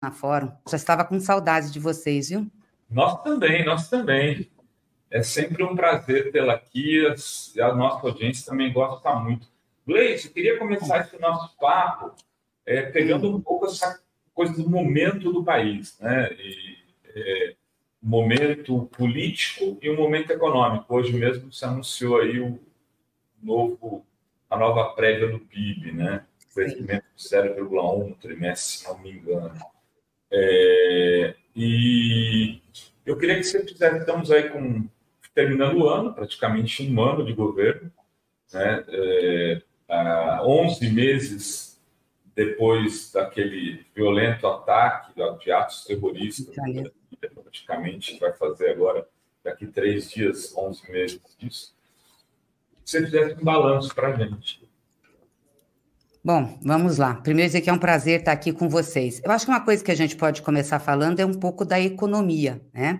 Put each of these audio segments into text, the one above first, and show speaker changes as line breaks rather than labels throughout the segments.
na Fórum. Já estava com saudades de vocês, viu?
Nós também, nós também. É sempre um prazer tê-la aqui. A nossa audiência também gosta muito. Gleice, eu queria começar esse nosso papo é, pegando um pouco essa coisa do momento do país, né? E, é, momento político e um momento econômico. Hoje mesmo se anunciou aí o novo, a nova prévia do PIB, né? Crescimento de 0,1 no trimestre, se não me engano. É, e eu queria que você fizesse, estamos aí com, terminando o ano, praticamente um ano de governo, né? É, 11 meses depois daquele violento ataque de atos terroristas, praticamente vai fazer agora, daqui três dias, 11 meses disso. Você fizesse um balanço para a gente.
Bom, vamos lá. Primeiro dizer que é um prazer estar aqui com vocês. Eu acho que uma coisa que a gente pode começar falando é um pouco da economia, né?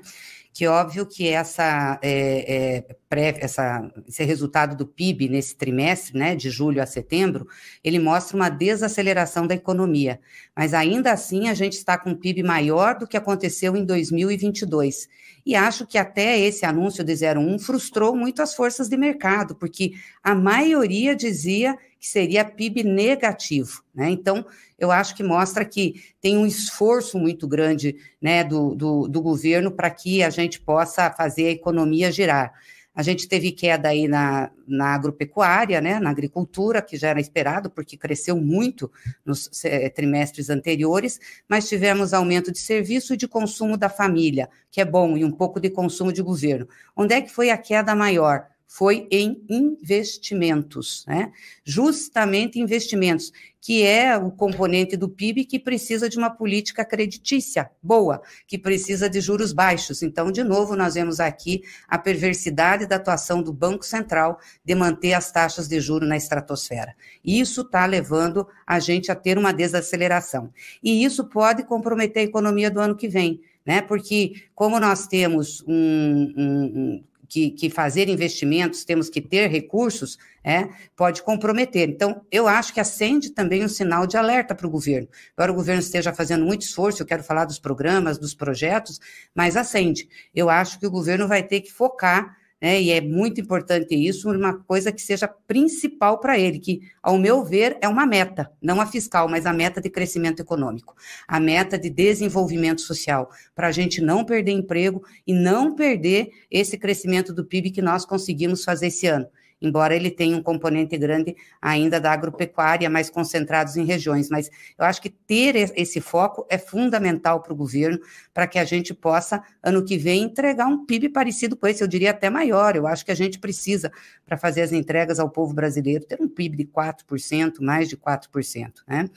Que óbvio que essa, é, é, pré, essa, esse resultado do PIB nesse trimestre, né, de julho a setembro, ele mostra uma desaceleração da economia. Mas ainda assim a gente está com um PIB maior do que aconteceu em 2022. E acho que até esse anúncio de 01 frustrou muito as forças de mercado, porque a maioria dizia que seria PIB negativo. Né? Então, eu acho que mostra que tem um esforço muito grande né, do, do, do governo para que a gente possa fazer a economia girar. A gente teve queda aí na, na agropecuária, né, na agricultura, que já era esperado, porque cresceu muito nos eh, trimestres anteriores, mas tivemos aumento de serviço e de consumo da família, que é bom, e um pouco de consumo de governo. Onde é que foi a queda maior? Foi em investimentos, né? Justamente investimentos, que é o componente do PIB que precisa de uma política creditícia boa, que precisa de juros baixos. Então, de novo, nós vemos aqui a perversidade da atuação do Banco Central de manter as taxas de juro na estratosfera. Isso está levando a gente a ter uma desaceleração. E isso pode comprometer a economia do ano que vem. Né? Porque, como nós temos um, um que, que, fazer investimentos, temos que ter recursos, é, pode comprometer. Então, eu acho que acende também um sinal de alerta para o governo. Agora, o governo esteja fazendo muito esforço, eu quero falar dos programas, dos projetos, mas acende. Eu acho que o governo vai ter que focar né, e é muito importante isso, uma coisa que seja principal para ele, que, ao meu ver, é uma meta, não a fiscal, mas a meta de crescimento econômico, a meta de desenvolvimento social, para a gente não perder emprego e não perder esse crescimento do PIB que nós conseguimos fazer esse ano embora ele tenha um componente grande ainda da agropecuária, mais concentrados em regiões. Mas eu acho que ter esse foco é fundamental para o governo, para que a gente possa, ano que vem, entregar um PIB parecido com esse, eu diria até maior. Eu acho que a gente precisa, para fazer as entregas ao povo brasileiro, ter um PIB de 4%, mais de 4%. Né?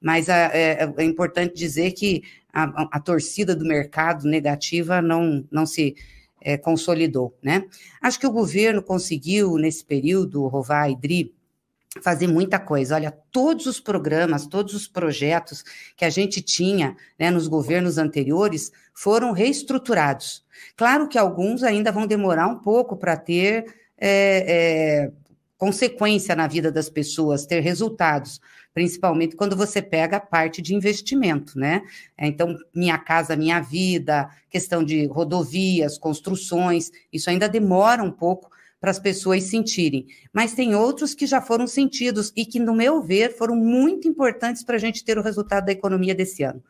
Mas ah, é, é importante dizer que a, a torcida do mercado negativa não, não se é, consolidou, né? Acho que o governo conseguiu, nesse período, Rovai e Dri, fazer muita coisa. Olha, todos os programas, todos os projetos que a gente tinha né, nos governos anteriores foram reestruturados. Claro que alguns ainda vão demorar um pouco para ter é, é, consequência na vida das pessoas, ter resultados, principalmente quando você pega a parte de investimento, né? Então, Minha Casa Minha Vida, questão de rodovias, construções, isso ainda demora um pouco para as pessoas sentirem. Mas tem outros que já foram sentidos e que, no meu ver, foram muito importantes para a gente ter o resultado da economia desse ano.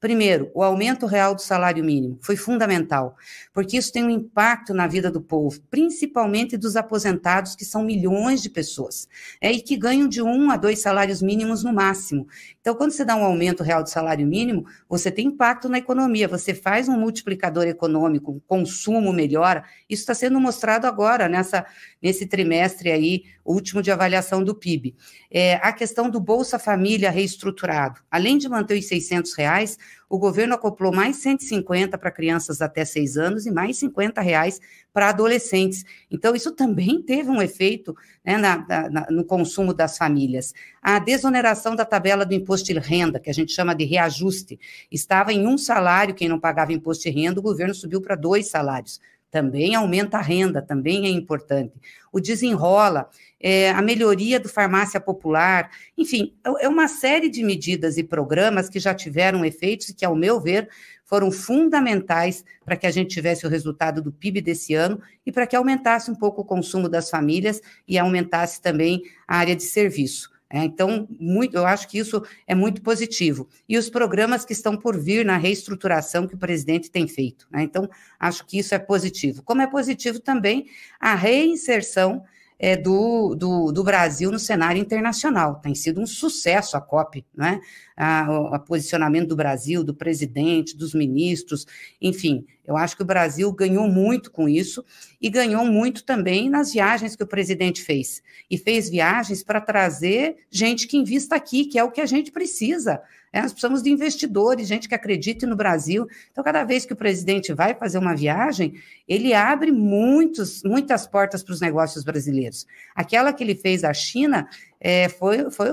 Primeiro, o aumento real do salário mínimo foi fundamental, porque isso tem um impacto na vida do povo, principalmente dos aposentados, que são milhões de pessoas, é, e que ganham de um a dois salários mínimos no máximo. Então, quando você dá um aumento real do salário mínimo, você tem impacto na economia, você faz um multiplicador econômico, o consumo melhora. Isso está sendo mostrado agora, nessa, nesse trimestre aí, último de avaliação do PIB. É, a questão do Bolsa Família reestruturado. Além de manter os 600 reais, o governo acoplou mais 150 para crianças até 6 anos e mais 50 reais para adolescentes. Então, isso também teve um efeito né, na, na, no consumo das famílias. A desoneração da tabela do imposto de renda, que a gente chama de reajuste, estava em um salário quem não pagava imposto de renda, o governo subiu para dois salários também aumenta a renda, também é importante. O desenrola, é, a melhoria do farmácia popular, enfim, é, é uma série de medidas e programas que já tiveram efeitos e que, ao meu ver, foram fundamentais para que a gente tivesse o resultado do PIB desse ano e para que aumentasse um pouco o consumo das famílias e aumentasse também a área de serviço. É, então, muito, eu acho que isso é muito positivo. E os programas que estão por vir na reestruturação que o presidente tem feito. Né? Então, acho que isso é positivo. Como é positivo também a reinserção é, do, do, do, Brasil no cenário internacional. Tem sido um sucesso a COP, né? A, a, posicionamento do Brasil, do presidente, dos ministros, enfim, eu acho que o Brasil ganhou muito com isso e ganhou muito também nas viagens que o presidente fez. E fez viagens para trazer gente que invista aqui, que é o que a gente precisa. É, nós precisamos de investidores, gente que acredite no Brasil. Então, cada vez que o presidente vai fazer uma viagem, ele abre muitos, muitas portas para os negócios brasileiros. Aquela que ele fez à China é, foi, foi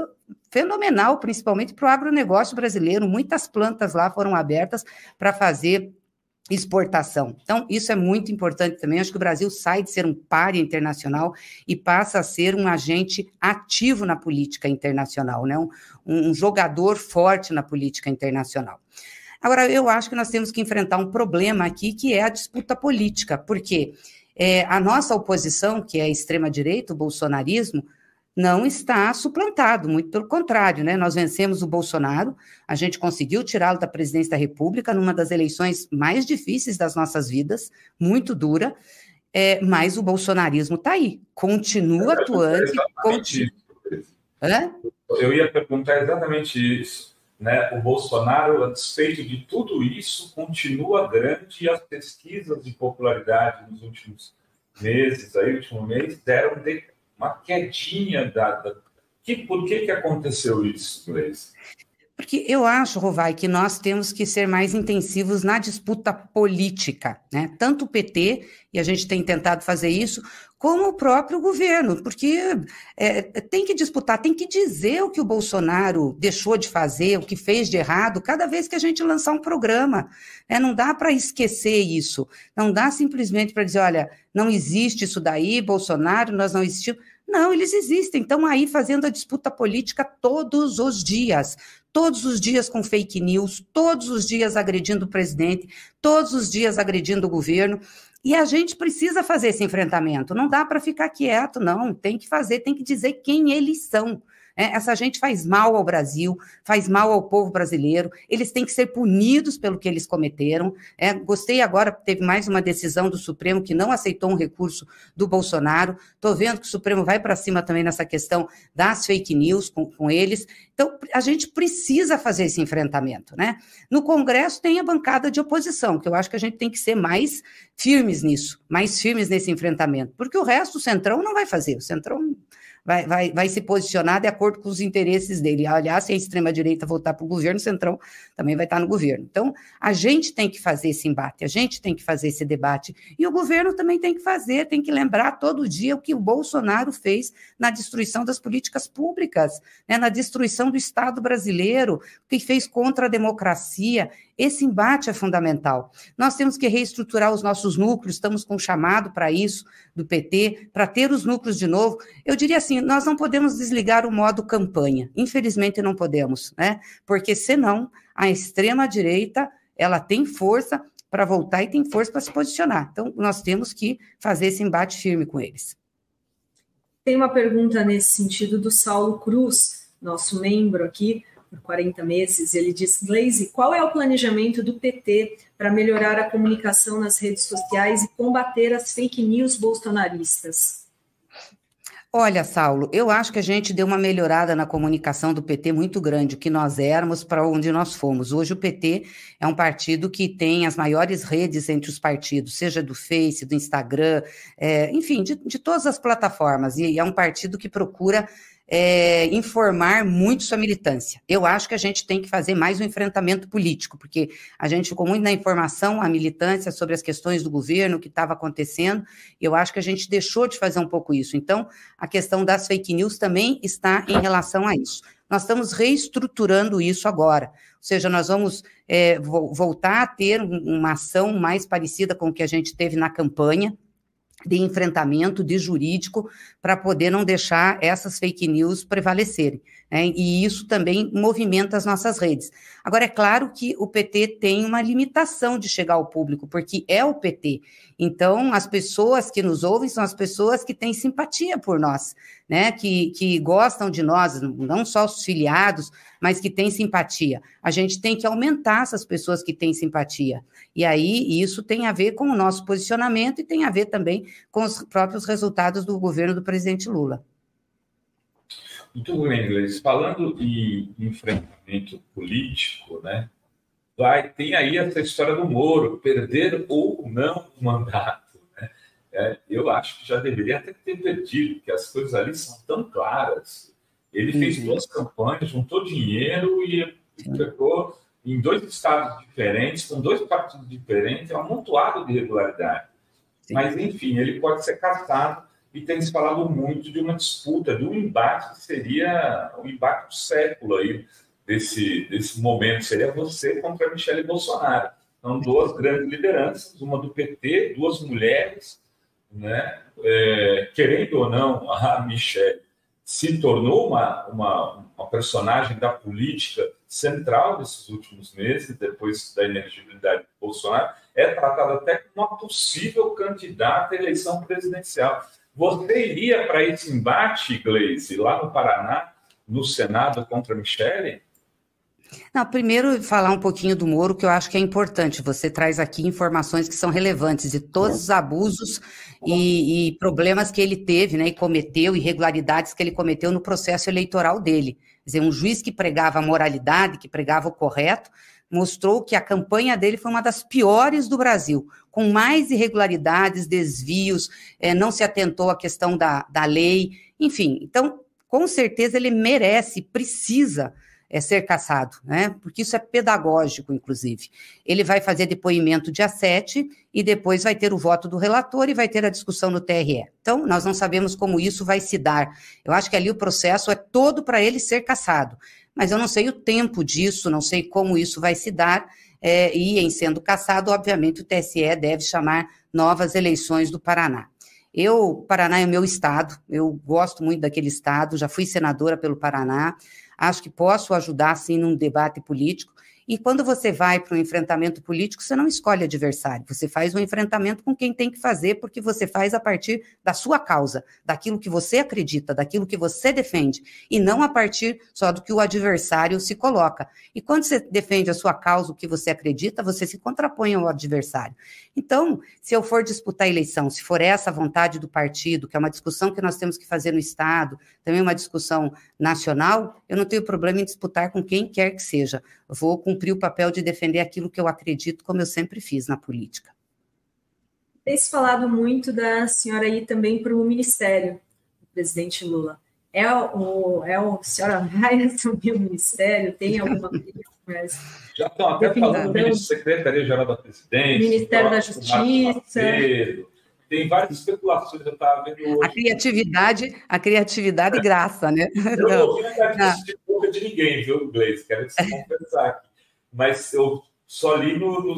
fenomenal, principalmente para o agronegócio brasileiro. Muitas plantas lá foram abertas para fazer exportação. Então, isso é muito importante também. Acho que o Brasil sai de ser um páreo internacional e passa a ser um agente ativo na política internacional, né? um, um jogador forte na política internacional. Agora, eu acho que nós temos que enfrentar um problema aqui, que é a disputa política, porque é, a nossa oposição, que é a extrema-direita, o bolsonarismo, não está suplantado, muito pelo contrário, né? Nós vencemos o Bolsonaro, a gente conseguiu tirá-lo da presidência da República numa das eleições mais difíceis das nossas vidas, muito dura, é, mas o bolsonarismo está aí, continua atuante. Continu...
Eu ia perguntar exatamente isso. Né? O Bolsonaro, a despeito de tudo isso, continua grande e as pesquisas de popularidade nos últimos meses, aí, último mês, deram de uma quedinha dada. Que, por que, que aconteceu isso, Gleice?
Porque eu acho, Rovai, que nós temos que ser mais intensivos na disputa política, né? Tanto o PT, e a gente tem tentado fazer isso, como o próprio governo, porque é, tem que disputar, tem que dizer o que o Bolsonaro deixou de fazer, o que fez de errado, cada vez que a gente lançar um programa. Né? Não dá para esquecer isso, não dá simplesmente para dizer, olha, não existe isso daí, Bolsonaro, nós não existimos. Não, eles existem, estão aí fazendo a disputa política todos os dias, todos os dias com fake news, todos os dias agredindo o presidente, todos os dias agredindo o governo. E a gente precisa fazer esse enfrentamento. Não dá para ficar quieto, não. Tem que fazer, tem que dizer quem eles são. É, essa gente faz mal ao Brasil, faz mal ao povo brasileiro, eles têm que ser punidos pelo que eles cometeram. É, gostei agora, teve mais uma decisão do Supremo que não aceitou um recurso do Bolsonaro. Estou vendo que o Supremo vai para cima também nessa questão das fake news com, com eles. Então, a gente precisa fazer esse enfrentamento, né? No Congresso tem a bancada de oposição, que eu acho que a gente tem que ser mais firmes nisso, mais firmes nesse enfrentamento, porque o resto, o Centrão não vai fazer. O Centrão vai, vai, vai se posicionar de acordo com os interesses dele. Aliás, se a extrema-direita voltar para o governo, o Centrão também vai estar no governo. Então, a gente tem que fazer esse embate, a gente tem que fazer esse debate. E o governo também tem que fazer, tem que lembrar todo dia o que o Bolsonaro fez na destruição das políticas públicas, né, na destruição do Estado brasileiro, o que fez contra a democracia. Esse embate é fundamental. Nós temos que reestruturar os nossos núcleos, estamos com um chamado para isso do PT, para ter os núcleos de novo. Eu diria assim, nós não podemos desligar o modo campanha. Infelizmente não podemos, né? Porque senão a extrema direita, ela tem força para voltar e tem força para se posicionar. Então nós temos que fazer esse embate firme com eles.
Tem uma pergunta nesse sentido do Saulo Cruz, nosso membro aqui por 40 meses, ele diz: Glaze, qual é o planejamento do PT para melhorar a comunicação nas redes sociais e combater as fake news bolsonaristas?
Olha, Saulo, eu acho que a gente deu uma melhorada na comunicação do PT muito grande, o que nós éramos para onde nós fomos. Hoje o PT é um partido que tem as maiores redes entre os partidos, seja do Face, do Instagram, é, enfim, de, de todas as plataformas, e é um partido que procura é, informar muito sua militância. Eu acho que a gente tem que fazer mais um enfrentamento político, porque a gente ficou muito na informação, a militância sobre as questões do governo, o que estava acontecendo, eu acho que a gente deixou de fazer um pouco isso. Então, a questão das fake news também está em relação a isso. Nós estamos reestruturando isso agora, ou seja, nós vamos é, voltar a ter uma ação mais parecida com o que a gente teve na campanha, de enfrentamento, de jurídico, para poder não deixar essas fake news prevalecerem. Né? E isso também movimenta as nossas redes. Agora, é claro que o PT tem uma limitação de chegar ao público, porque é o PT. Então, as pessoas que nos ouvem são as pessoas que têm simpatia por nós, né? que, que gostam de nós, não só os filiados, mas que têm simpatia. A gente tem que aumentar essas pessoas que têm simpatia. E aí, isso tem a ver com o nosso posicionamento e tem a ver também com os próprios resultados do governo do presidente Lula.
Muito bem, Inglês. Falando em enfrentamento político, né? Vai, tem aí essa história do Moro, perder ou não o mandato. Né? É, eu acho que já deveria até ter perdido, porque as coisas ali são tão claras. Ele uhum. fez duas campanhas, juntou dinheiro e pegou em dois estados diferentes, com dois partidos diferentes, é um amontoado de irregularidade. Mas, enfim, ele pode ser caçado e tem se falado muito de uma disputa, de um embate que seria o um embate do século aí, desse, desse momento, seria você contra Michele Bolsonaro. São duas grandes lideranças, uma do PT, duas mulheres, né? É, querendo ou não, a Michele se tornou uma, uma, uma, personagem da política central desses últimos meses, depois da inelegibilidade de Bolsonaro, é tratada até como uma possível candidata à eleição presidencial. Você iria para esse embate, Gleisi, lá no Paraná, no Senado contra Michele?
Não, primeiro falar um pouquinho do Moro, que eu acho que é importante. Você traz aqui informações que são relevantes de todos os abusos e, e, problemas que ele teve, né, e cometeu, irregularidades que ele cometeu no processo eleitoral dele. Quer dizer, um juiz que pregava a moralidade, que pregava o correto, mostrou que a campanha dele foi uma das piores do Brasil, com mais irregularidades, desvios, é, não se atentou à questão da, da lei, enfim. Então, com certeza ele merece, precisa é, ser caçado, né? Porque isso é pedagógico, inclusive. Ele vai fazer depoimento dia 7 e depois vai ter o voto do relator e vai ter a discussão no TRE. Então, nós não sabemos como isso vai se dar. Eu acho que ali o processo é todo para ele ser caçado mas eu não sei o tempo disso, não sei como isso vai se dar, é, e em sendo cassado, obviamente, o TSE deve chamar novas eleições do Paraná. Eu, Paraná é meu estado, eu gosto muito daquele estado, já fui senadora pelo Paraná, acho que posso ajudar, sim, num debate político, e quando você vai para um enfrentamento político, você não escolhe adversário, você faz um enfrentamento com quem tem que fazer, porque você faz a partir da sua causa, daquilo que você acredita, daquilo que você defende, e não a partir só do que o adversário se coloca. E quando você defende a sua causa, o que você acredita, você se contrapõe ao adversário. Então, se eu for disputar a eleição, se for essa a vontade do partido, que é uma discussão que nós temos que fazer no Estado, também uma discussão nacional, eu não tenho problema em disputar com quem quer que seja. Vou cumprir o papel de defender aquilo que eu acredito, como eu sempre fiz na política.
Tem se falado muito da senhora ir também para o ministério, do presidente Lula. É o, é o, a senhora vai assumir o ministério? Tem alguma
mas Já estão até falando do Secretaria-Geral da Presidência,
Ministério da Justiça
tem várias especulações, eu estava vendo hoje.
A criatividade, a criatividade graça, né?
Eu não ouvi a de boca de ninguém, viu, Gleice? Quero te confessar aqui. Mas eu só li no, no,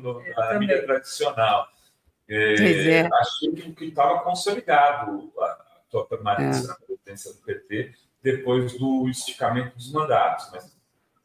no na mídia tradicional. É, é. Achei que estava consolidado a, a tua permanência é. na presidência do PT depois do esticamento dos mandatos, mas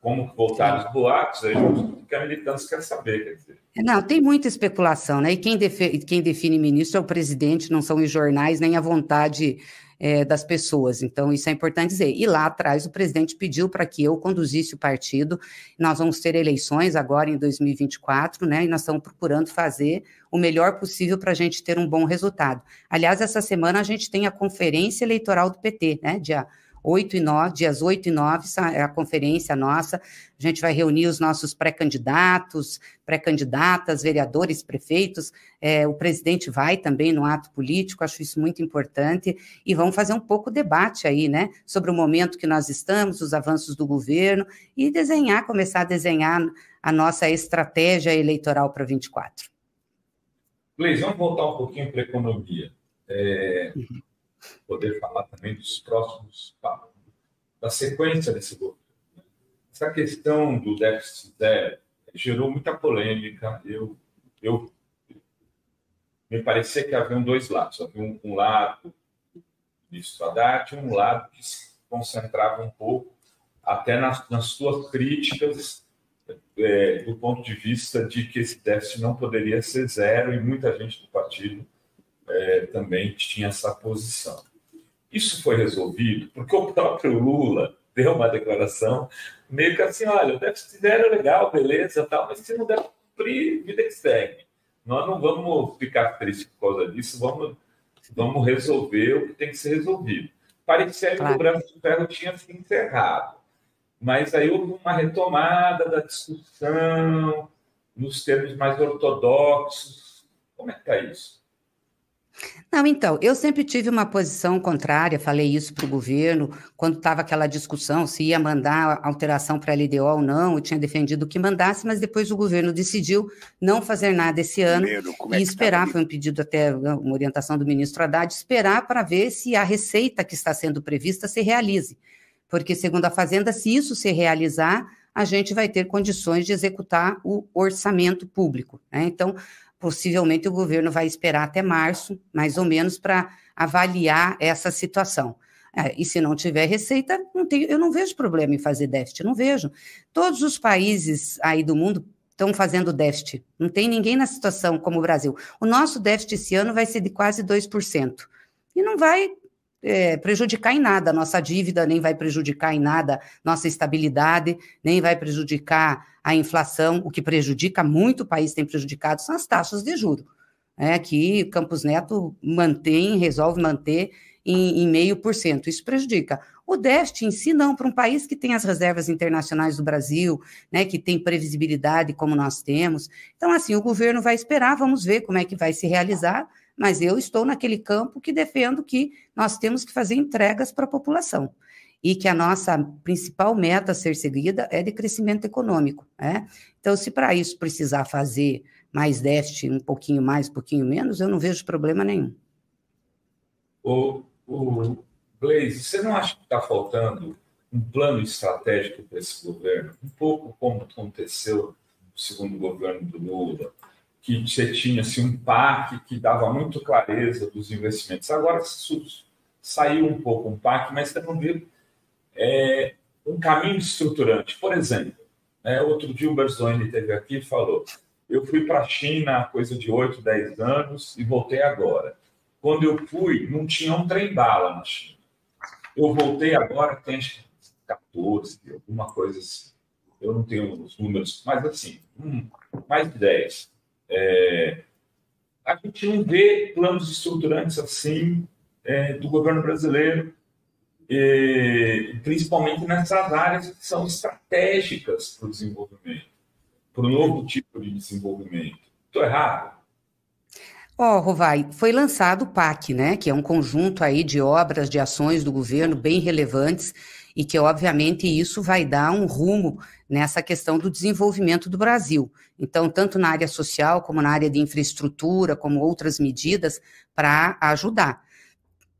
como voltaram os boatos, aí o que a militância quer saber, quer dizer.
Não, tem muita especulação, né? E quem, defe, quem define ministro é o presidente, não são os jornais, nem a vontade é, das pessoas. Então, isso é importante dizer. E lá atrás, o presidente pediu para que eu conduzisse o partido. Nós vamos ter eleições agora em 2024, né? E nós estamos procurando fazer o melhor possível para a gente ter um bom resultado. Aliás, essa semana a gente tem a conferência eleitoral do PT, né? Dia 8 e 9, dias 8 e 9, é a conferência nossa. A gente vai reunir os nossos pré-candidatos, pré-candidatas, vereadores, prefeitos. É, o presidente vai também no ato político, acho isso muito importante. E vamos fazer um pouco debate aí, né? Sobre o momento que nós estamos, os avanços do governo, e desenhar, começar a desenhar a nossa estratégia eleitoral para 24.
Luiz, vamos voltar um pouquinho para a economia. É, uhum. Poder falar também dos próximos da sequência desse governo. Essa questão do déficit zero gerou muita polêmica. Eu, eu me parecia que havia dois lados. Havia um, um lado do ministro Haddad um lado que se concentrava um pouco até nas, nas suas críticas é, do ponto de vista de que esse déficit não poderia ser zero e muita gente do partido é, também tinha essa posição. Isso foi resolvido porque o próprio Lula deu uma declaração meio que assim, olha, o déficit zero é legal, beleza, tal, mas se não der cumprir, vida que segue. Nós não vamos ficar tristes por causa disso, vamos, vamos resolver o que tem que ser resolvido. Parecia claro. que o Brasil de Ferro tinha se encerrado. Mas aí houve uma retomada da discussão nos termos mais ortodoxos. Como é que está isso?
Não, então, eu sempre tive uma posição contrária, falei isso para o governo, quando estava aquela discussão se ia mandar alteração para a LDO ou não, eu tinha defendido que mandasse, mas depois o governo decidiu não fazer nada esse ano é e esperar, tá foi um pedido até, uma orientação do ministro Haddad, esperar para ver se a receita que está sendo prevista se realize porque, segundo a Fazenda, se isso se realizar, a gente vai ter condições de executar o orçamento público. Né? Então, possivelmente o governo vai esperar até março, mais ou menos, para avaliar essa situação. É, e se não tiver receita, não tem, eu não vejo problema em fazer déficit, não vejo. Todos os países aí do mundo estão fazendo déficit. Não tem ninguém na situação como o Brasil. O nosso déficit esse ano vai ser de quase 2%. E não vai é, prejudicar em nada a nossa dívida, nem vai prejudicar em nada nossa estabilidade, nem vai prejudicar a inflação. O que prejudica muito o país tem prejudicado são as taxas de juros, é, que Campos Neto mantém, resolve manter em, em meio por cento. Isso prejudica. O déficit em si, não, para um país que tem as reservas internacionais do Brasil, né, que tem previsibilidade como nós temos. Então, assim, o governo vai esperar, vamos ver como é que vai se realizar mas eu estou naquele campo que defendo que nós temos que fazer entregas para a população e que a nossa principal meta a ser seguida é de crescimento econômico. Né? Então, se para isso precisar fazer mais déficit, um pouquinho mais, um pouquinho menos, eu não vejo problema nenhum.
O, o Gleisi, você não acha que está faltando um plano estratégico para esse governo? Um pouco como aconteceu no segundo governo do Lula, que você tinha assim, um PAC que dava muito clareza dos investimentos. Agora saiu um pouco um PAC, mas você não vê é, um caminho estruturante. Por exemplo, né, outro dia o Berzoni teve aqui e falou: eu fui para a China há coisa de 8, 10 anos e voltei agora. Quando eu fui, não tinha um trem-bala na China. Eu voltei agora, tem 14, alguma coisa assim. Eu não tenho os números, mas assim, hum, mais de 10 é, a gente não vê planos estruturantes assim é, do governo brasileiro, e, principalmente nessas áreas que são estratégicas para o desenvolvimento, para o novo tipo de desenvolvimento. Estou errado?
Ó, oh, Rovai, foi lançado o PAC, né, que é um conjunto aí de obras, de ações do governo bem relevantes e que, obviamente, isso vai dar um rumo nessa questão do desenvolvimento do Brasil. Então, tanto na área social, como na área de infraestrutura, como outras medidas para ajudar.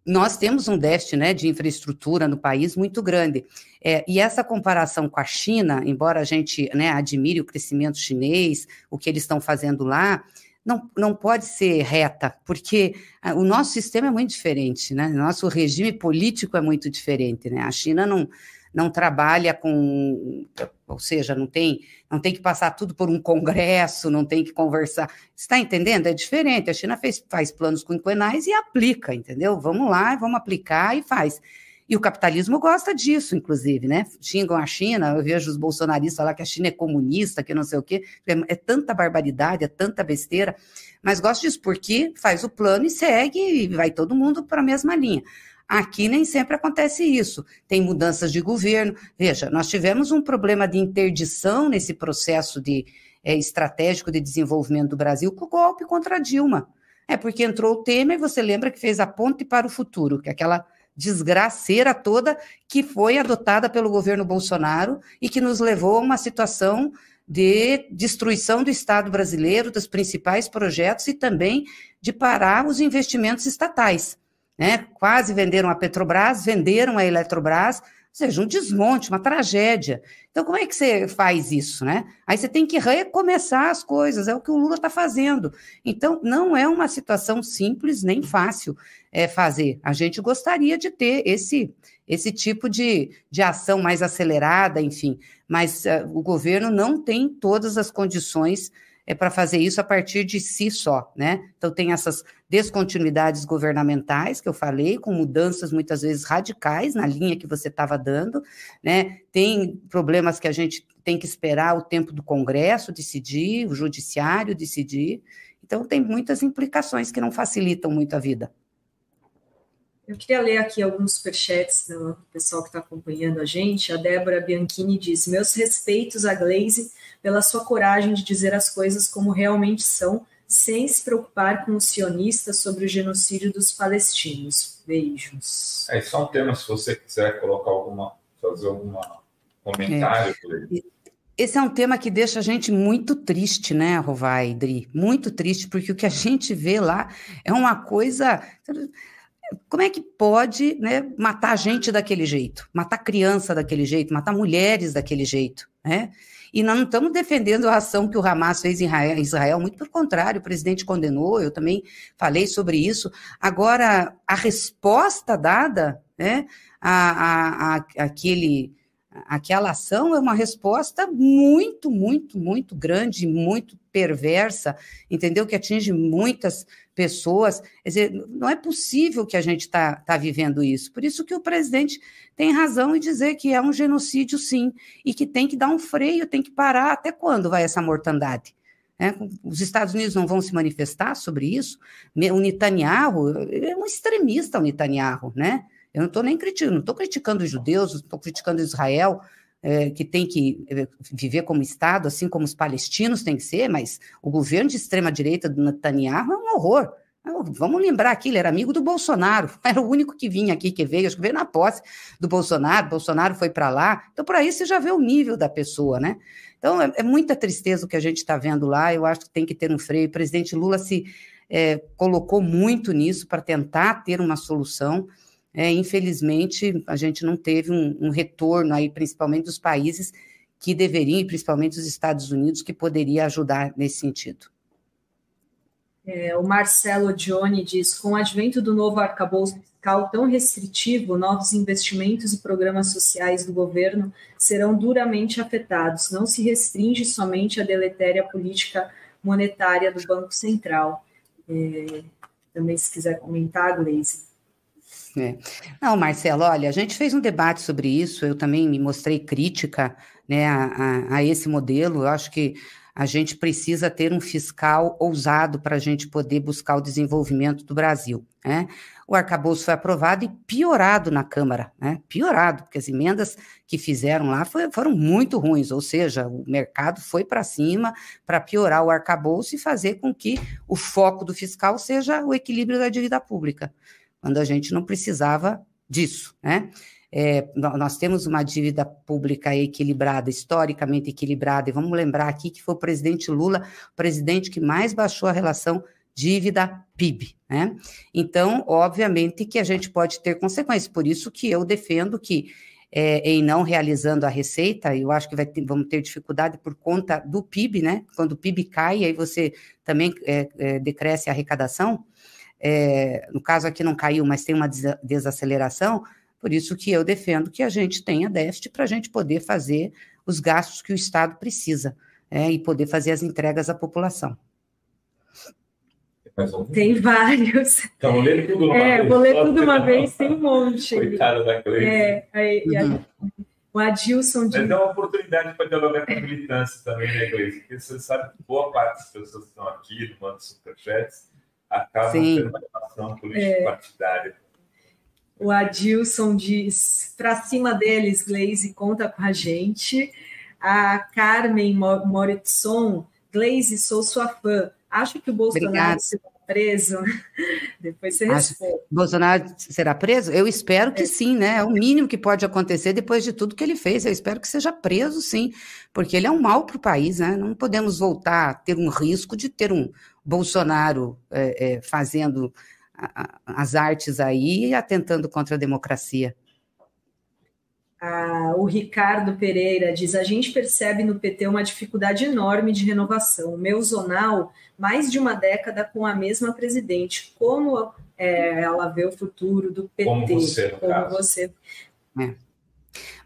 Nós temos um déficit né, de infraestrutura no país muito grande. É, e essa comparação com a China, embora a gente né, admire o crescimento chinês, o que eles estão fazendo lá, não, não pode ser reta, porque o nosso sistema é muito diferente, né? Nosso regime político é muito diferente, né? A China não, não trabalha com, ou seja, não tem, não tem que passar tudo por um congresso, não tem que conversar. Está entendendo? É diferente. A China fez, faz planos quinquenais e aplica, entendeu? Vamos lá, vamos aplicar e faz. E o capitalismo gosta disso, inclusive, né? Xingam a China, eu vejo os bolsonaristas falar que a China é comunista, que não sei o quê. É, é tanta barbaridade, é tanta besteira, mas gosto disso porque faz o plano e segue e vai todo mundo para a mesma linha. Aqui nem sempre acontece isso. Tem mudanças de governo. Veja, nós tivemos um problema de interdição nesse processo de é, estratégico de desenvolvimento do Brasil com o golpe contra Dilma. É porque entrou o Temer, você lembra que fez a ponte para o futuro, que é aquela desgraceira toda que foi adotada pelo governo Bolsonaro e que nos levou a uma situação de destruição do Estado brasileiro, dos principais projetos e também de parar os investimentos estatais. Né? Quase venderam a Petrobras, venderam a Eletrobras, seja, um desmonte, uma tragédia. Então, como é que você faz isso, né? Aí você tem que recomeçar as coisas, é o que o Lula está fazendo. Então, não é uma situação simples nem fácil é, fazer. A gente gostaria de ter esse, esse tipo de, de ação mais acelerada, enfim, mas uh, o governo não tem todas as condições é para fazer isso a partir de si só, né? Então tem essas descontinuidades governamentais que eu falei, com mudanças muitas vezes radicais na linha que você estava dando, né? Tem problemas que a gente tem que esperar o tempo do Congresso decidir, o judiciário decidir. Então tem muitas implicações que não facilitam muito a vida.
Eu queria ler aqui alguns superchats do pessoal que está acompanhando a gente. A Débora Bianchini diz: Meus respeitos a Glaze pela sua coragem de dizer as coisas como realmente são, sem se preocupar com os sionistas sobre o genocídio dos palestinos. Beijos.
É, só um tema, se você quiser colocar alguma, fazer algum comentário. É.
Esse é um tema que deixa a gente muito triste, né, Rovai, Dri? Muito triste, porque o que a gente vê lá é uma coisa como é que pode né, matar gente daquele jeito, matar criança daquele jeito, matar mulheres daquele jeito, né? E nós não estamos defendendo a ação que o Hamas fez em Israel, muito pelo contrário, o presidente condenou, eu também falei sobre isso. Agora, a resposta dada né, a, a, a, aquele, aquela ação é uma resposta muito, muito, muito grande, muito perversa, entendeu? Que atinge muitas pessoas. Quer dizer, não é possível que a gente está tá vivendo isso. Por isso que o presidente tem razão em dizer que é um genocídio, sim, e que tem que dar um freio, tem que parar. Até quando vai essa mortandade? É, os Estados Unidos não vão se manifestar sobre isso? O Netanyahu é um extremista, o Netanyahu, né? Eu não estou nem criticando, não estou criticando os judeus, estou criticando Israel, é, que tem que é, viver como Estado, assim como os palestinos têm que ser, mas o governo de extrema-direita do Netanyahu é um horror. Vamos lembrar aqui, ele era amigo do Bolsonaro, era o único que vinha aqui, que veio, acho que veio na posse do Bolsonaro, Bolsonaro foi para lá. Então, por aí você já vê o nível da pessoa, né? Então, é, é muita tristeza o que a gente está vendo lá, eu acho que tem que ter um freio. O presidente Lula se é, colocou muito nisso para tentar ter uma solução é, infelizmente, a gente não teve um, um, retorno aí, principalmente dos países que deveriam, e principalmente os Estados Unidos, que poderia ajudar nesse sentido.
É, o Marcelo Johnny diz: com o advento do novo arcabouço fiscal tão restritivo, novos investimentos e programas sociais do governo serão duramente afetados. Não se restringe somente a deletéria política monetária do Banco Central. É, também, se quiser comentar, Gleisi.
É. Não, Marcelo, olha, a gente fez um debate sobre isso, eu também me mostrei crítica né, a, a, esse modelo, eu acho que a gente precisa ter um fiscal ousado para a gente poder buscar o desenvolvimento do Brasil. Né? O arcabouço foi aprovado e piorado na Câmara, né? piorado, porque as emendas que fizeram lá foi, foram muito ruins, ou seja, o mercado foi para cima para piorar o arcabouço e fazer com que o foco do fiscal seja o equilíbrio da dívida pública quando a gente não precisava disso, né? É, nós temos uma dívida pública equilibrada, historicamente equilibrada, e vamos lembrar aqui que foi o presidente Lula, o presidente que mais baixou a relação dívida-PIB, né? Então, obviamente que a gente pode ter consequências, por isso que eu defendo que é, em não realizando a receita, eu acho que vai ter, vamos ter dificuldade por conta do PIB, né? Quando o PIB cai, aí você também é, é, decresce a arrecadação, é, no caso aqui não caiu, mas tem uma desaceleração, por isso que eu defendo que a gente tenha déficit para a gente poder fazer os gastos que o Estado precisa é, e poder fazer as entregas à população.
Tem vários.
Então, ler tudo uma
é,
vez.
vou ler tudo uma vez, tem um monte.
Coitada da Cleide.
É, aí, uhum. o Adilson
diz... Mas é uma oportunidade para dialogar com a militância também, né, Cleide? Porque você sabe que boa parte das pessoas que estão aqui, no mando superchats, acaba Sim. sendo uma relação político-partidária. É.
O Adilson diz: para cima deles, Glaze, conta com a gente. A Carmen Moritson, Glaze, sou sua fã. Acho que o Bolsonaro Obrigada. será preso. depois você responde.
Bolsonaro será preso? Eu espero que é. sim, né? É o mínimo que pode acontecer depois de tudo que ele fez. Eu espero que seja preso, sim, porque ele é um mal para o país, né? Não podemos voltar a ter um risco de ter um Bolsonaro é, é, fazendo as artes aí e atentando contra a democracia.
Ah, o Ricardo Pereira diz: a gente percebe no PT uma dificuldade enorme de renovação. O meu zonal, mais de uma década com a mesma presidente. Como é, ela vê o futuro do PT?
Como você.
Como você.
É.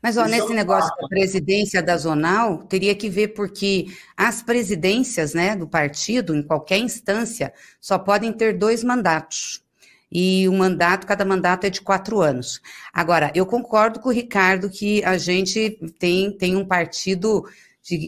Mas ó, nesse negócio da presidência da zonal, teria que ver porque as presidências né, do partido, em qualquer instância, só podem ter dois mandatos. E o mandato, cada mandato é de quatro anos. Agora, eu concordo com o Ricardo que a gente tem, tem um partido,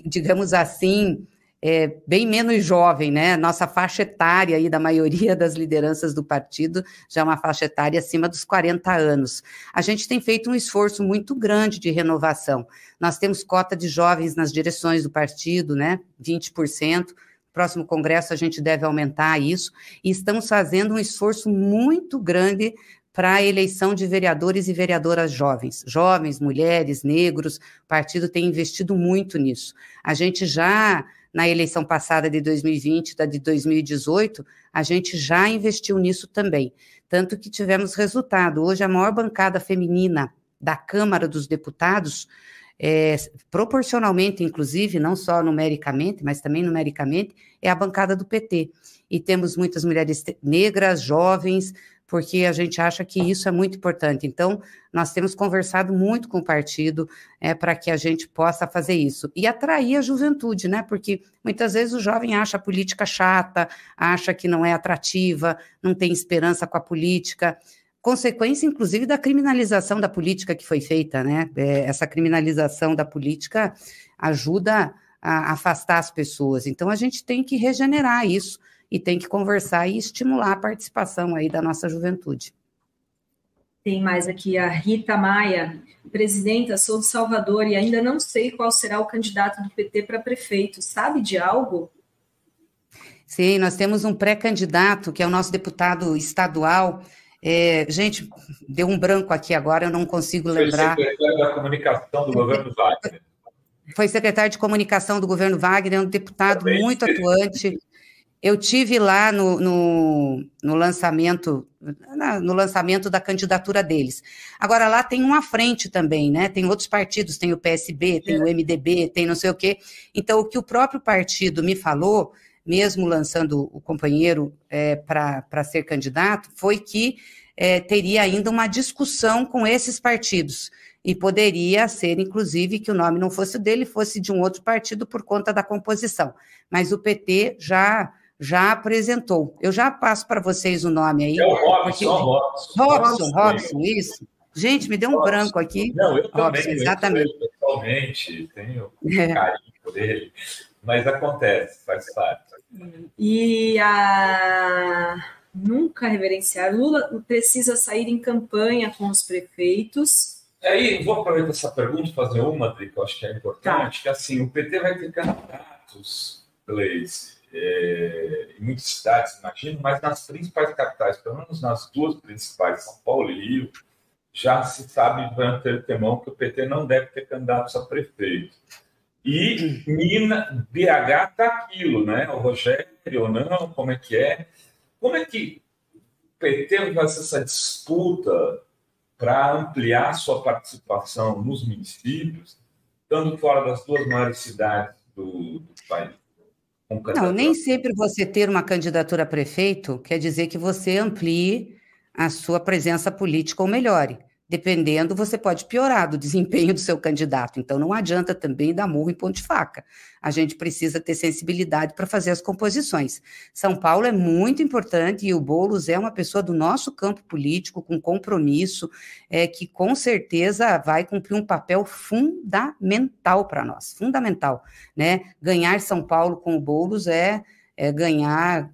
digamos assim, é, bem menos jovem, né? Nossa faixa etária aí da maioria das lideranças do partido já é uma faixa etária acima dos 40 anos. A gente tem feito um esforço muito grande de renovação. Nós temos cota de jovens nas direções do partido, né? 20%. Próximo congresso a gente deve aumentar isso e estamos fazendo um esforço muito grande para a eleição de vereadores e vereadoras jovens, jovens, mulheres, negros. O partido tem investido muito nisso. A gente já na eleição passada de 2020, da de 2018, a gente já investiu nisso também. Tanto que tivemos resultado. Hoje, a maior bancada feminina da Câmara dos Deputados, é, proporcionalmente, inclusive, não só numericamente, mas também numericamente, é a bancada do PT. E temos muitas mulheres negras, jovens, porque a gente acha que isso é muito importante. Então, nós temos conversado muito com o partido é, para que a gente possa fazer isso. E atrair a juventude, né? Porque muitas vezes o jovem acha a política chata, acha que não é atrativa, não tem esperança com a política. Consequência, inclusive, da criminalização da política que foi feita, né? É, essa criminalização da política ajuda a afastar as pessoas. Então, a gente tem que regenerar isso e tem que conversar e estimular a participação aí da nossa juventude.
Tem mais aqui a Rita Maia. Presidenta, sou de Salvador e ainda não sei qual será o candidato do PT para prefeito. Sabe de algo?
Sim, nós temos um pré-candidato, que é o nosso deputado estadual. É, gente, deu um branco aqui agora, eu não consigo lembrar.
Foi secretário da comunicação do governo Wagner.
Foi secretário de comunicação do governo Wagner, é um deputado Também muito atuante. Eu tive lá no, no, no lançamento no lançamento da candidatura deles. Agora lá tem uma frente também, né? Tem outros partidos, tem o PSB, tem o MDB, tem não sei o quê. Então o que o próprio partido me falou, mesmo lançando o companheiro é, para ser candidato, foi que é, teria ainda uma discussão com esses partidos e poderia ser, inclusive, que o nome não fosse dele, fosse de um outro partido por conta da composição. Mas o PT já já apresentou. Eu já passo para vocês o nome aí.
É o Robson, Robson.
Robson, Robson, isso. Gente, me deu um Robson. branco aqui.
Não, eu também, Robson, exatamente. Eu pessoalmente tenho é. carinho por ele, mas acontece, faz parte.
E a nunca reverenciar. Lula precisa sair em campanha com os prefeitos.
Aí, vou aproveitar essa pergunta e fazer uma, que eu acho que é importante, tá. que assim, o PT vai ter candidatos, Gleice, é, em muitas cidades, imagino, mas nas principais capitais, pelo menos nas duas principais, São Paulo e Rio, já se sabe durante o temão que o PT não deve ter candidatos a prefeito. E Mina, BH está aquilo, né? O Rogério ou não, como é que é? Como é que o PT fazer essa disputa para ampliar sua participação nos municípios, estando fora das duas maiores cidades do, do país?
Não, nem sempre você ter uma candidatura a prefeito quer dizer que você amplie a sua presença política ou melhore. Dependendo, você pode piorar do desempenho do seu candidato. Então, não adianta também dar murro em ponto de faca. A gente precisa ter sensibilidade para fazer as composições. São Paulo é muito importante e o Boulos é uma pessoa do nosso campo político, com compromisso, é, que com certeza vai cumprir um papel fundamental para nós fundamental. Né? Ganhar São Paulo com o Boulos é é, ganhar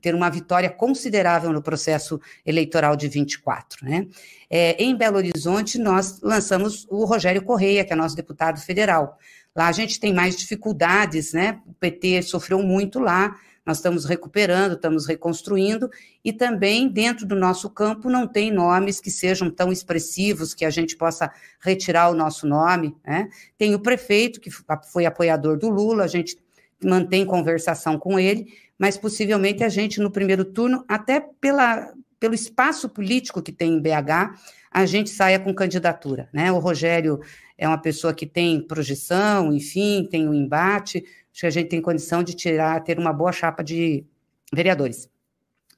ter uma vitória considerável no processo eleitoral de 24. Né? É, em Belo Horizonte, nós lançamos o Rogério Correia, que é nosso deputado federal. Lá a gente tem mais dificuldades, né? O PT sofreu muito lá, nós estamos recuperando, estamos reconstruindo, e também dentro do nosso campo não tem nomes que sejam tão expressivos que a gente possa retirar o nosso nome. Né? Tem o prefeito, que foi apoiador do Lula, a gente mantém conversação com ele, mas possivelmente a gente, no primeiro turno, até pela, pelo espaço político que tem em BH, a gente saia com candidatura. Né? O Rogério é uma pessoa que tem projeção, enfim, tem o um embate, acho que a gente tem condição de tirar, ter uma boa chapa de vereadores.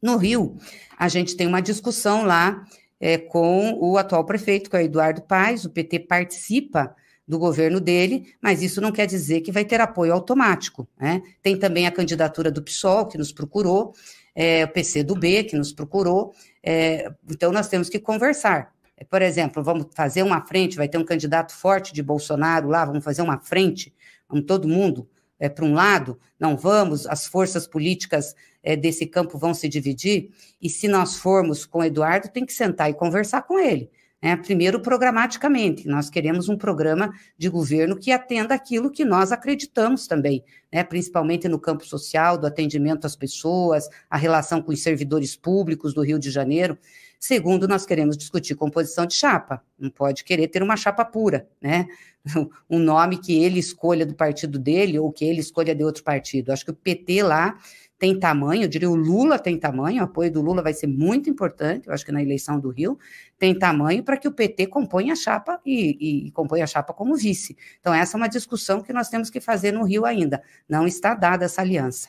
No Rio, a gente tem uma discussão lá é, com o atual prefeito, que é o Eduardo Paes, o PT participa do governo dele, mas isso não quer dizer que vai ter apoio automático. Né? Tem também a candidatura do PSOL, que nos procurou, é, o PC do B, que nos procurou, é, então nós temos que conversar. É, por exemplo, vamos fazer uma frente, vai ter um candidato forte de Bolsonaro lá, vamos fazer uma frente, vamos todo mundo é, para um lado, não vamos, as forças políticas é, desse campo vão se dividir, e se nós formos com o Eduardo, tem que sentar e conversar com ele. Né? Primeiro, programaticamente, nós queremos um programa de governo que atenda aquilo que nós acreditamos também, né? principalmente no campo social, do atendimento às pessoas, a relação com os servidores públicos do Rio de Janeiro. Segundo, nós queremos discutir composição de chapa, não pode querer ter uma chapa pura, né? Um nome que ele escolha do partido dele ou que ele escolha de outro partido. Acho que o PT lá tem tamanho, eu diria o Lula tem tamanho, o apoio do Lula vai ser muito importante, eu acho que na eleição do Rio, tem tamanho para que o PT componha a chapa e, e, componha a chapa como vice. Então, essa é uma discussão que nós temos que fazer no Rio ainda. Não está dada essa aliança.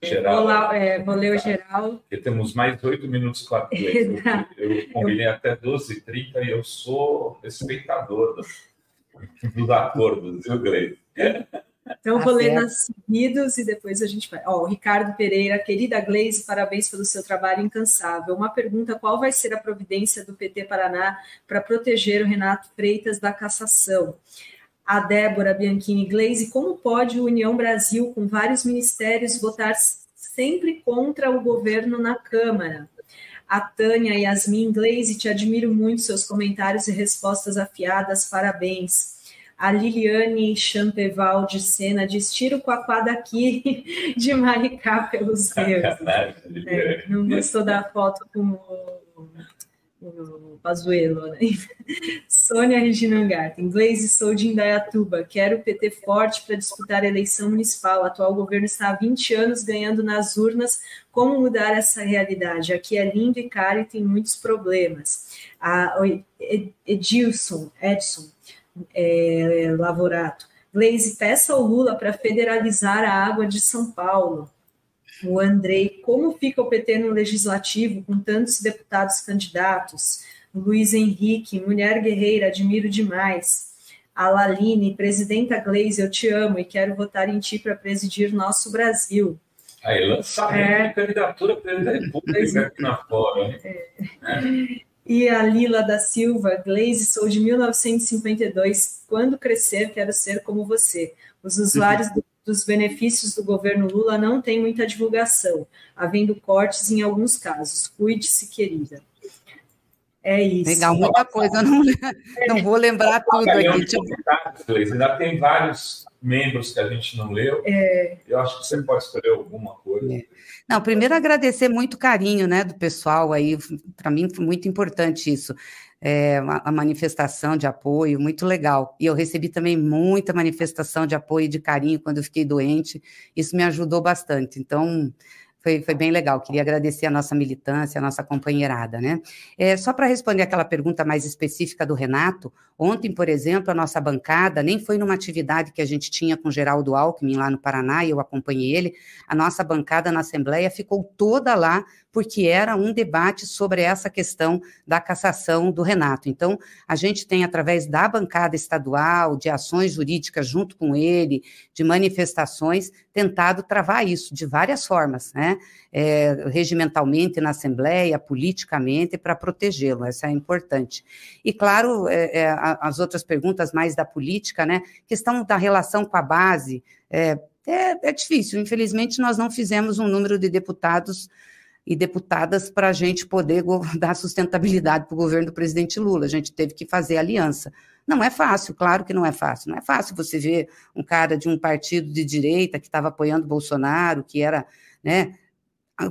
Geral. Olá, é, vou ler o geral. Porque temos mais oito minutos para a eu, eu combinei até 12h30 e eu sou respeitador dos, dos acordos, viu, Gleice?
Então, tá vou ler nas seguidos e depois a gente vai. Ó, o Ricardo Pereira, querida Gleise, parabéns pelo seu trabalho incansável. Uma pergunta: qual vai ser a providência do PT Paraná para proteger o Renato Freitas da cassação? A Débora Bianchini Gleise, como pode o União Brasil, com vários ministérios, votar sempre contra o governo na Câmara? A Tânia Yasmin Gleise, te admiro muito seus comentários e respostas afiadas, parabéns a Liliane Champeval de Sena diz: tira o coaquá daqui de Maricá pelos dedos. É, não gostou da foto com o, o Pazuello, né? Sônia Regina Garten, Glaze sou de Indaiatuba, quero o PT forte para disputar a eleição municipal. O atual governo está há 20 anos ganhando nas urnas. Como mudar essa realidade? Aqui é lindo e caro e tem muitos problemas. A Edilson, Edson, é, Lavorato. Gleisi, peça ao Lula para federalizar a água de São Paulo. O Andrei, como fica o PT no legislativo com tantos deputados candidatos? Luiz Henrique, mulher guerreira, admiro demais. A Laline, presidenta Gleisi, eu te amo e quero votar em ti para presidir nosso Brasil.
Aí, lançamento é. de candidatura presidente da República aqui na fora. É.
É. E a Lila da Silva, Glaze, sou de 1952. Quando crescer, quero ser como você. Os usuários do, dos benefícios do governo Lula não têm muita divulgação, havendo cortes em alguns casos. Cuide-se, querida. É isso.
Legal, muita coisa. Eu não, não vou lembrar tudo aqui.
Ainda tem vários membros que a gente não leu. É... Eu acho que você pode escolher alguma coisa. É.
Não, primeiro agradecer muito o carinho né, do pessoal aí, para mim foi muito importante isso. É, a manifestação de apoio, muito legal. E eu recebi também muita manifestação de apoio e de carinho quando eu fiquei doente, isso me ajudou bastante. Então, foi, foi bem legal. Queria agradecer a nossa militância, a nossa companheirada, né? É, só para responder aquela pergunta mais específica do Renato, ontem, por exemplo, a nossa bancada nem foi numa atividade que a gente tinha com Geraldo Alckmin lá no Paraná, e eu acompanhei ele. A nossa bancada na Assembleia ficou toda lá porque era um debate sobre essa questão da cassação do Renato. Então, a gente tem, através da bancada estadual, de ações jurídicas junto com ele, de manifestações, tentado travar isso de várias formas, né? É, regimentalmente na Assembleia, politicamente, para protegê-lo, isso é importante. E, claro, é, é, as outras perguntas mais da política, né? Questão da relação com a base. É, é, é difícil. Infelizmente, nós não fizemos um número de deputados e deputadas para a gente poder dar sustentabilidade para o governo do presidente Lula. A gente teve que fazer aliança. Não é fácil, claro que não é fácil. Não é fácil você ver um cara de um partido de direita que estava apoiando Bolsonaro, que era, né,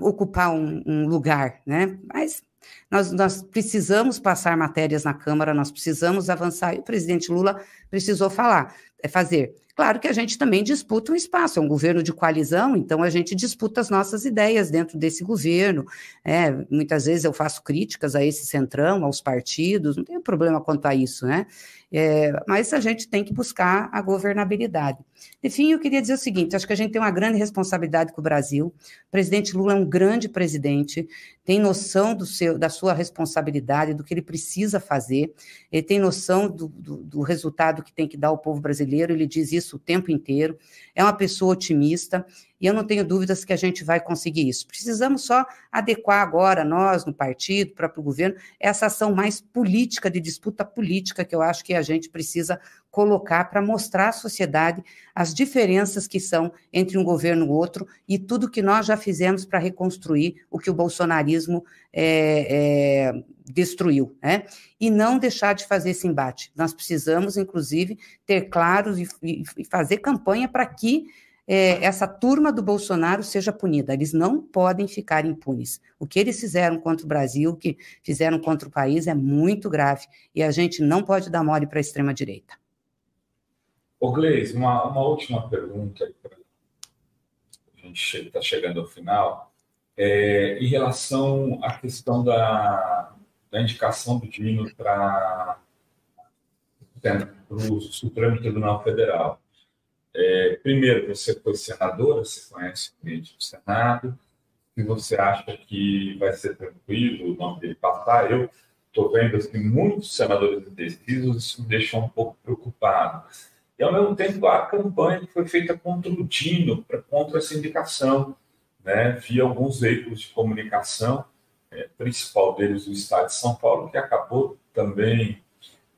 ocupar um, um lugar, né? Mas nós, nós, precisamos passar matérias na Câmara, nós precisamos avançar, e o presidente Lula precisou falar, é fazer. Claro que a gente também disputa um espaço, é um governo de coalizão, então a gente disputa as nossas ideias dentro desse governo. É, muitas vezes eu faço críticas a esse centrão, aos partidos, não tem problema quanto a isso, né? É, mas a gente tem que buscar a governabilidade. Enfim, eu queria dizer o seguinte: acho que a gente tem uma grande responsabilidade com o Brasil. O presidente Lula é um grande presidente, tem noção do seu, da sua responsabilidade, do que ele precisa fazer, ele tem noção do, do, do resultado que tem que dar ao povo brasileiro, ele diz isso o tempo inteiro. É uma pessoa otimista, e eu não tenho dúvidas que a gente vai conseguir isso. Precisamos só adequar agora, nós, no partido, para o governo, essa ação mais política, de disputa política, que eu acho que a gente precisa colocar para mostrar à sociedade as diferenças que são entre um governo e outro e tudo que nós já fizemos para reconstruir o que o bolsonarismo é, é, destruiu, né? E não deixar de fazer esse embate. Nós precisamos, inclusive, ter claros e, e fazer campanha para que é, essa turma do Bolsonaro seja punida. Eles não podem ficar impunes. O que eles fizeram contra o Brasil, o que fizeram contra o país, é muito grave. E a gente não pode dar mole para a extrema-direita.
Ô, Gleis, uma, uma última pergunta. A gente está chegando ao final. É, em relação à questão da, da indicação do Dino para o Supremo Tribunal Federal. É, primeiro, você foi senadora, você conhece o ambiente do Senado, se você acha que vai ser tranquilo o nome dele passar, eu estou vendo que muitos senadores indecisos, isso me deixa um pouco preocupado. E, ao mesmo tempo, a campanha que foi feita contra o Dino, contra essa indicação, né, via alguns veículos de comunicação, é, principal deles o Estado de São Paulo, que acabou também,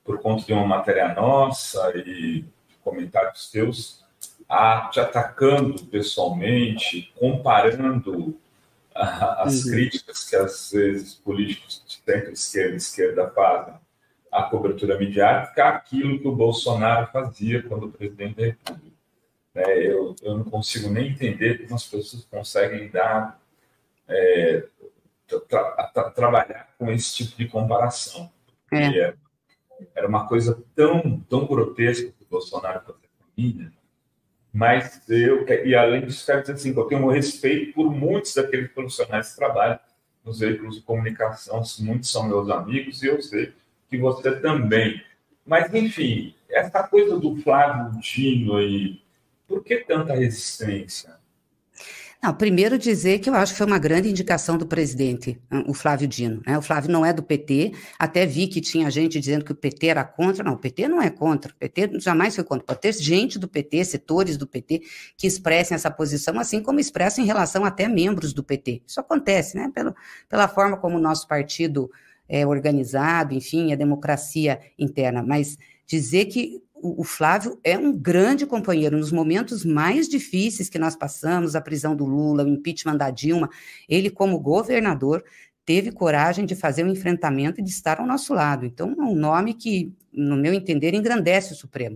por conta de uma matéria nossa e comentários teus, a, te atacando pessoalmente, comparando a, as uhum. críticas que às vezes políticos de centro-esquerda e esquerda fazem à cobertura midiática àquilo que o Bolsonaro fazia quando presidente da República. É, eu, eu não consigo nem entender como as pessoas conseguem dar é, tra, tra, trabalhar com esse tipo de comparação. É. Era uma coisa tão, tão grotesca que o Bolsonaro fazia com a família, mas eu, e além disso, quero dizer assim, eu tenho um respeito por muitos daqueles profissionais que trabalham nos veículos de comunicação, muitos são meus amigos e eu sei que você também. Mas, enfim, essa coisa do Flávio Dino aí, por que tanta resistência?
Não, primeiro dizer que eu acho que foi uma grande indicação do presidente, o Flávio Dino. Né? O Flávio não é do PT, até vi que tinha gente dizendo que o PT era contra. Não, o PT não é contra, o PT jamais foi contra. Pode ter gente do PT, setores do PT, que expressem essa posição, assim como expressam em relação até membros do PT. Isso acontece, né? Pelo, pela forma como o nosso partido é organizado, enfim, a democracia interna. Mas dizer que o, Flávio é um grande companheiro nos momentos mais difíceis que nós passamos, a prisão do Lula, o impeachment da Dilma, ele como governador teve coragem de fazer um enfrentamento e de estar ao nosso lado. Então, é um nome que, no meu entender, engrandece o Supremo.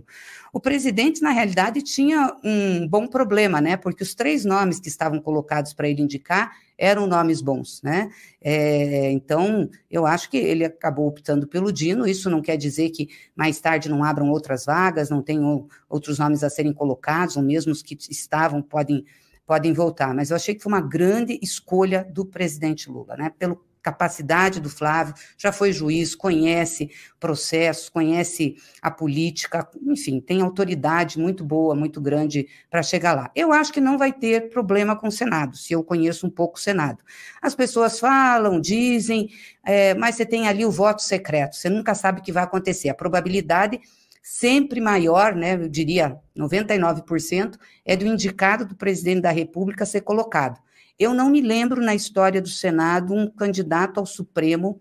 O presidente, na realidade, tinha um bom problema, né? Porque os três nomes que estavam colocados para ele indicar eram nomes bons, né? É, então, eu acho que ele acabou optando pelo Dino. Isso não quer dizer que mais tarde não abram outras vagas, não tenham outros nomes a serem colocados, ou mesmo os que estavam podem podem voltar, mas eu achei que foi uma grande escolha do presidente Lula, né? Pelo capacidade do Flávio, já foi juiz, conhece processos, conhece a política, enfim, tem autoridade muito boa, muito grande para chegar lá. Eu acho que não vai ter problema com o Senado, se eu conheço um pouco o Senado. As pessoas falam, dizem, é, mas você tem ali o voto secreto, você nunca sabe o que vai acontecer. A probabilidade sempre maior, né, eu diria 99%, é do indicado do presidente da República ser colocado. Eu não me lembro na história do Senado um candidato ao Supremo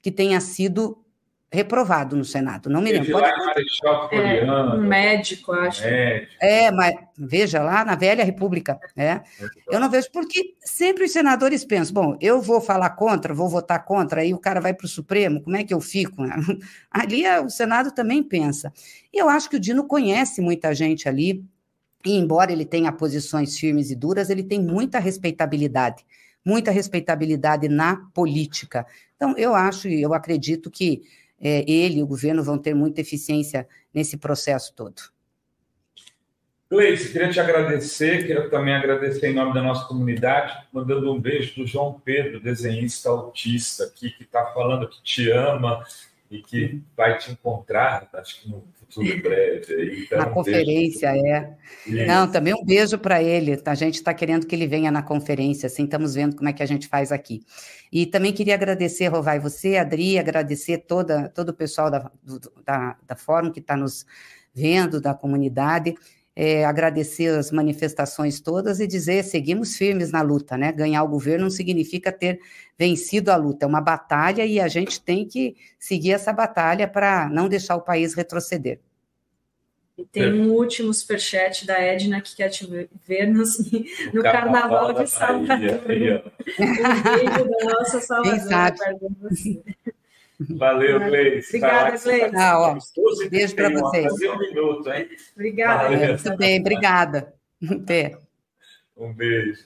que tenha sido reprovado no Senado, não me lembro.
Lá em Marechal
Floriano. É, um médico, acho.
Médico. É, mas veja lá na velha República, né? Eu não vejo porque sempre os senadores pensam, bom, eu vou falar contra, vou votar contra, aí o cara vai para o Supremo, como é que eu fico? Ali é, o Senado também pensa. E eu acho que o Dino conhece muita gente ali, e embora ele tenha posições firmes e duras, ele tem muita respeitabilidade, muita respeitabilidade na política. Então, eu acho e eu acredito que é, ele e o governo vão ter muita eficiência nesse processo todo.
Gleice, queria te agradecer, queria também agradecer em nome da nossa comunidade, mandando um beijo do João Pedro, desenhista autista aqui, que está falando que te ama e que vai te encontrar, acho que no futuro breve.
Então, Na conferência, beijo. é. Isso. Não, também um beijo para ele. A gente está querendo que ele venha na conferência, assim, estamos vendo como é que a gente faz aqui. E também queria agradecer, Rovai, você, Adri, agradecer toda, todo o pessoal da, da, da Fórum que está nos vendo, da comunidade. É, agradecer as manifestações todas e dizer seguimos firmes na luta, né? Ganhar o governo não significa ter vencido a luta, é uma batalha e a gente tem que seguir essa batalha para não deixar o país retroceder.
E tem um último superchat da Edna que quer te ver no, no Carnaval, Carnaval de Salvador. Um beijo da nossa Salvador.
Valeu, Gleice.
Obrigada, Gleice. Ah,
beijo para vocês.
Fazer um minuto, hein?
Obrigada.
Muito bem, obrigada.
Um beijo.